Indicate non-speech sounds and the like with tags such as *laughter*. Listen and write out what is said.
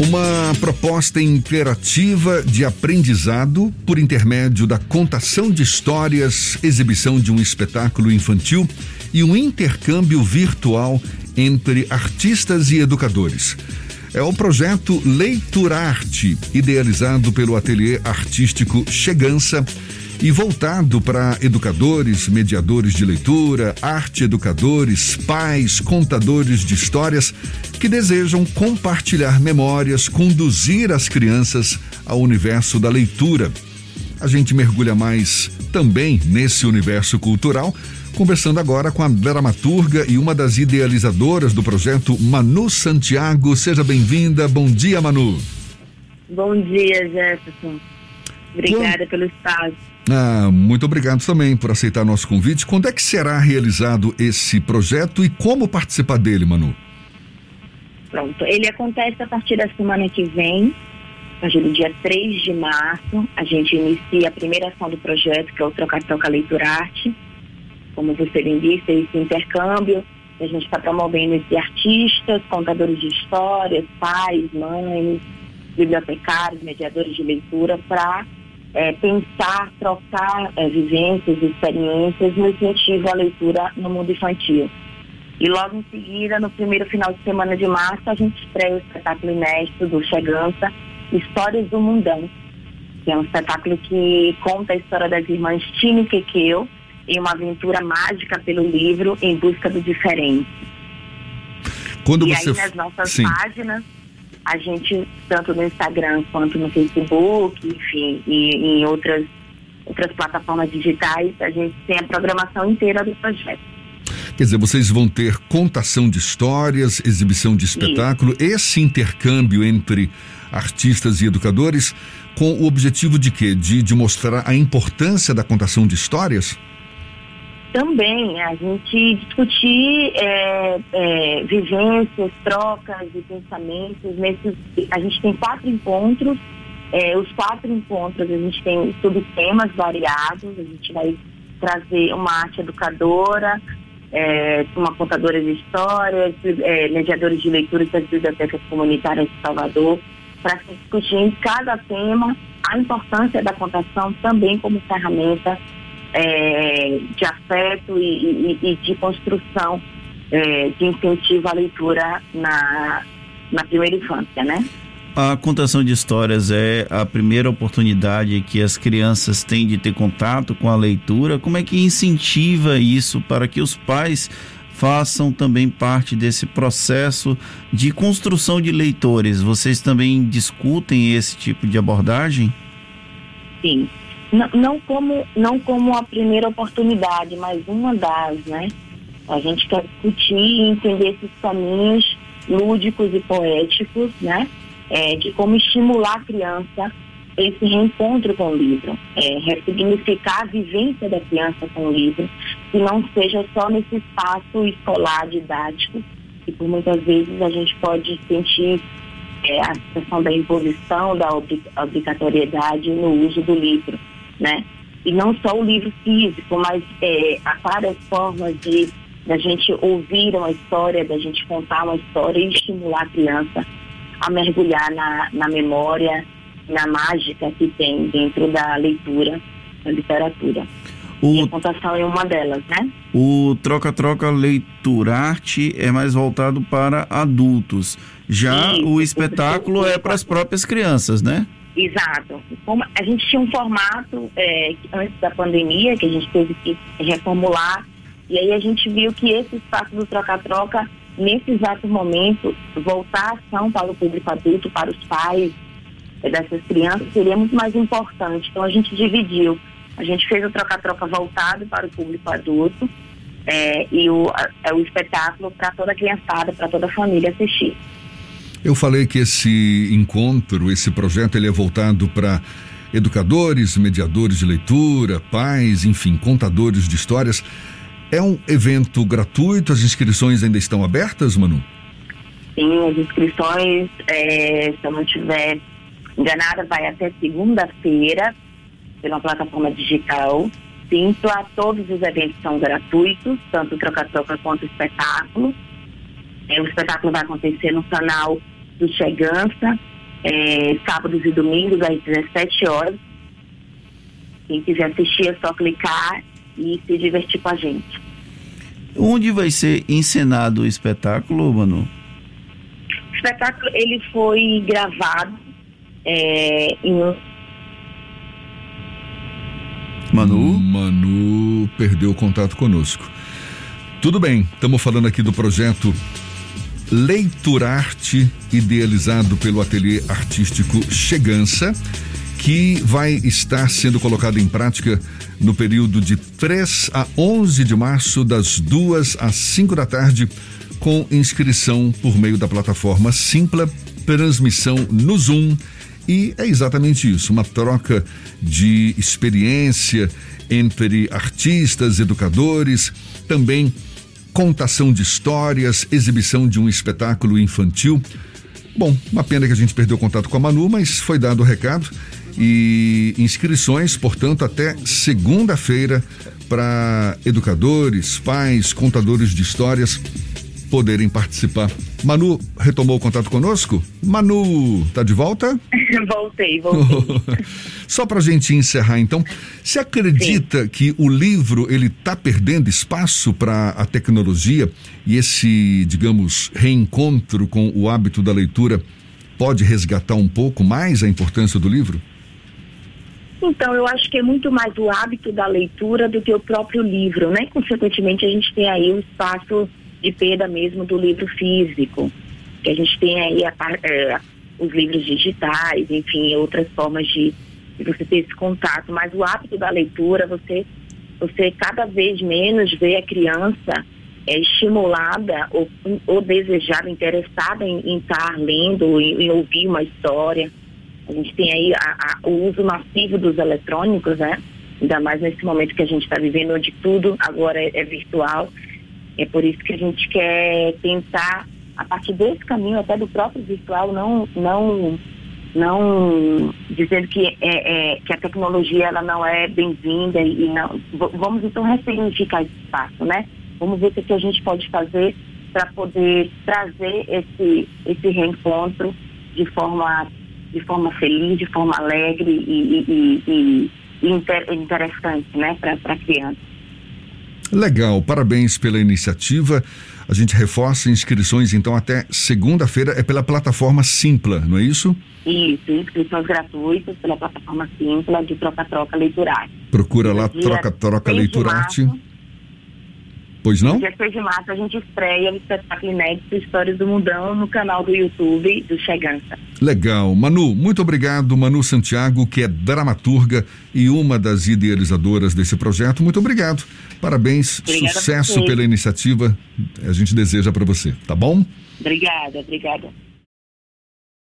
Uma proposta interativa de aprendizado por intermédio da contação de histórias, exibição de um espetáculo infantil e um intercâmbio virtual entre artistas e educadores. É o projeto Leiturarte, idealizado pelo ateliê artístico Chegança e voltado para educadores, mediadores de leitura, arte educadores, pais, contadores de histórias que desejam compartilhar memórias, conduzir as crianças ao universo da leitura. A gente mergulha mais também nesse universo cultural, conversando agora com a dramaturga e uma das idealizadoras do projeto, Manu Santiago. Seja bem-vinda. Bom dia, Manu. Bom dia, Jefferson. Obrigada pelo espaço. Ah, muito obrigado também por aceitar nosso convite. Quando é que será realizado esse projeto e como participar dele, Manu? Pronto, ele acontece a partir da semana que vem, a partir do dia 3 de março. A gente inicia a primeira ação do projeto, que é o Troca-Troca Leitura Arte. Como você bem disse, esse intercâmbio. A gente está promovendo entre artistas, contadores de histórias, pais, mães, bibliotecários, mediadores de leitura, para é, pensar, trocar é, vivências, experiências no incentivo à leitura no mundo infantil. E logo em seguida, no primeiro final de semana de março, a gente estreia o espetáculo inédito do Chegança, Histórias do Mundão, que é um espetáculo que conta a história das irmãs Tini e Kekeu em uma aventura mágica pelo livro Em Busca do Diferente. Quando e você... aí nas nossas Sim. páginas a gente, tanto no Instagram quanto no Facebook, enfim, e em outras, outras plataformas digitais, a gente tem a programação inteira do projeto. Quer dizer, vocês vão ter contação de histórias, exibição de espetáculo, Isso. esse intercâmbio entre artistas e educadores, com o objetivo de quê? De, de mostrar a importância da contação de histórias? Também a gente discutir é, é, vivências, trocas de pensamentos. Nesses, a gente tem quatro encontros. É, os quatro encontros a gente tem subtemas variados. A gente vai trazer uma arte educadora, é, uma contadora de histórias, é, mediadores de leitura das bibliotecas comunitárias de Salvador, para discutir em cada tema a importância da contação também como ferramenta é, de afeto e, e, e de construção é, de incentivo à leitura na, na primeira infância, né? A contação de histórias é a primeira oportunidade que as crianças têm de ter contato com a leitura. Como é que incentiva isso para que os pais façam também parte desse processo de construção de leitores? Vocês também discutem esse tipo de abordagem? Sim, não, como, não como a primeira oportunidade, mas uma das, né? A gente quer discutir e entender esses caminhos lúdicos e poéticos, né? É, de como estimular a criança esse reencontro com o livro, é, ressignificar a vivência da criança com o livro, que não seja só nesse espaço escolar didático, que por muitas vezes a gente pode sentir é, a situação da imposição, da obrigatoriedade no uso do livro né? E não só o livro físico, mas é, há várias formas de da gente ouvir uma história, da gente contar uma história e estimular a criança a mergulhar na, na memória, na mágica que tem dentro da leitura, da literatura. O, e a contação é uma delas, né? O Troca-Troca Leiturarte é mais voltado para adultos. Já Sim, o espetáculo é para as próprias crianças, né? Exato. Como a gente tinha um formato é, antes da pandemia que a gente teve que reformular e aí a gente viu que esse espaço do troca-troca, nesse exato momento, voltar a ação para o público adulto, para os pais dessas crianças, seria muito mais importante. Então a gente dividiu. A gente fez o troca-troca voltado para o público adulto é, e o, é, o espetáculo para toda a criançada, para toda a família assistir. Eu falei que esse encontro, esse projeto, ele é voltado para educadores, mediadores de leitura, pais, enfim, contadores de histórias. É um evento gratuito? As inscrições ainda estão abertas, Manu? Sim, as inscrições, é, se eu não estiver enganada, vai até segunda-feira pela plataforma digital. Sim, todos os eventos são gratuitos, tanto troca-troca quanto espetáculo. É, o espetáculo vai acontecer no canal do Chegança, é, sábados e domingos às 17 horas. Quem quiser assistir é só clicar e se divertir com a gente. Onde vai ser encenado o espetáculo, Manu? O espetáculo ele foi gravado é, em Manu? Manu perdeu o contato conosco. Tudo bem, estamos falando aqui do projeto Leiturarte, idealizado pelo ateliê artístico Chegança, que vai estar sendo colocado em prática no período de 3 a 11 de março, das 2 às 5 da tarde, com inscrição por meio da plataforma Simpla, transmissão no Zoom. E é exatamente isso, uma troca de experiência entre artistas, educadores, também contação de histórias, exibição de um espetáculo infantil. Bom, uma pena que a gente perdeu contato com a Manu, mas foi dado o recado. E inscrições, portanto, até segunda-feira para educadores, pais, contadores de histórias poderem participar. Manu retomou o contato conosco? Manu, tá de volta? *laughs* voltei, voltei. *laughs* Só para a gente encerrar, então, você acredita Sim. que o livro ele está perdendo espaço para a tecnologia e esse, digamos, reencontro com o hábito da leitura pode resgatar um pouco mais a importância do livro? Então, eu acho que é muito mais o hábito da leitura do que o próprio livro, né? Consequentemente, a gente tem aí o espaço de perda mesmo do livro físico, que a gente tem aí a, é, os livros digitais, enfim, outras formas de, de, você ter esse contato. Mas o hábito da leitura, você, você cada vez menos vê a criança é, estimulada ou, ou desejada, interessada em, em estar lendo, em, em, ouvir uma história. A gente tem aí a, a, o uso massivo dos eletrônicos, né? Ainda mais nesse momento que a gente está vivendo, onde tudo agora é, é virtual. É por isso que a gente quer tentar, a partir desse caminho, até do próprio virtual, não, não, não dizendo que, é, é que a tecnologia ela não é bem-vinda e, não. Vamos então ressignificar esse espaço, né? Vamos ver o que a gente pode fazer para poder trazer esse, esse reencontro de forma, de forma feliz, de forma alegre e, e, e, e interessante, né, para a criança. Legal, parabéns pela iniciativa. A gente reforça inscrições, então, até segunda-feira é pela plataforma Simpla, não é isso? Isso, inscrições gratuitas pela plataforma Simpla de Troca-Troca Leiturarte. Procura lá Troca-Troca Leiturarte. Pois não? Dia 6 de março a gente estreia o espetáculo inédito Histórias do Mundão no canal do YouTube do Chegança. Legal. Manu, muito obrigado. Manu Santiago, que é dramaturga e uma das idealizadoras desse projeto. Muito obrigado. Parabéns, obrigada sucesso pela iniciativa. A gente deseja para você, tá bom? Obrigada, obrigada.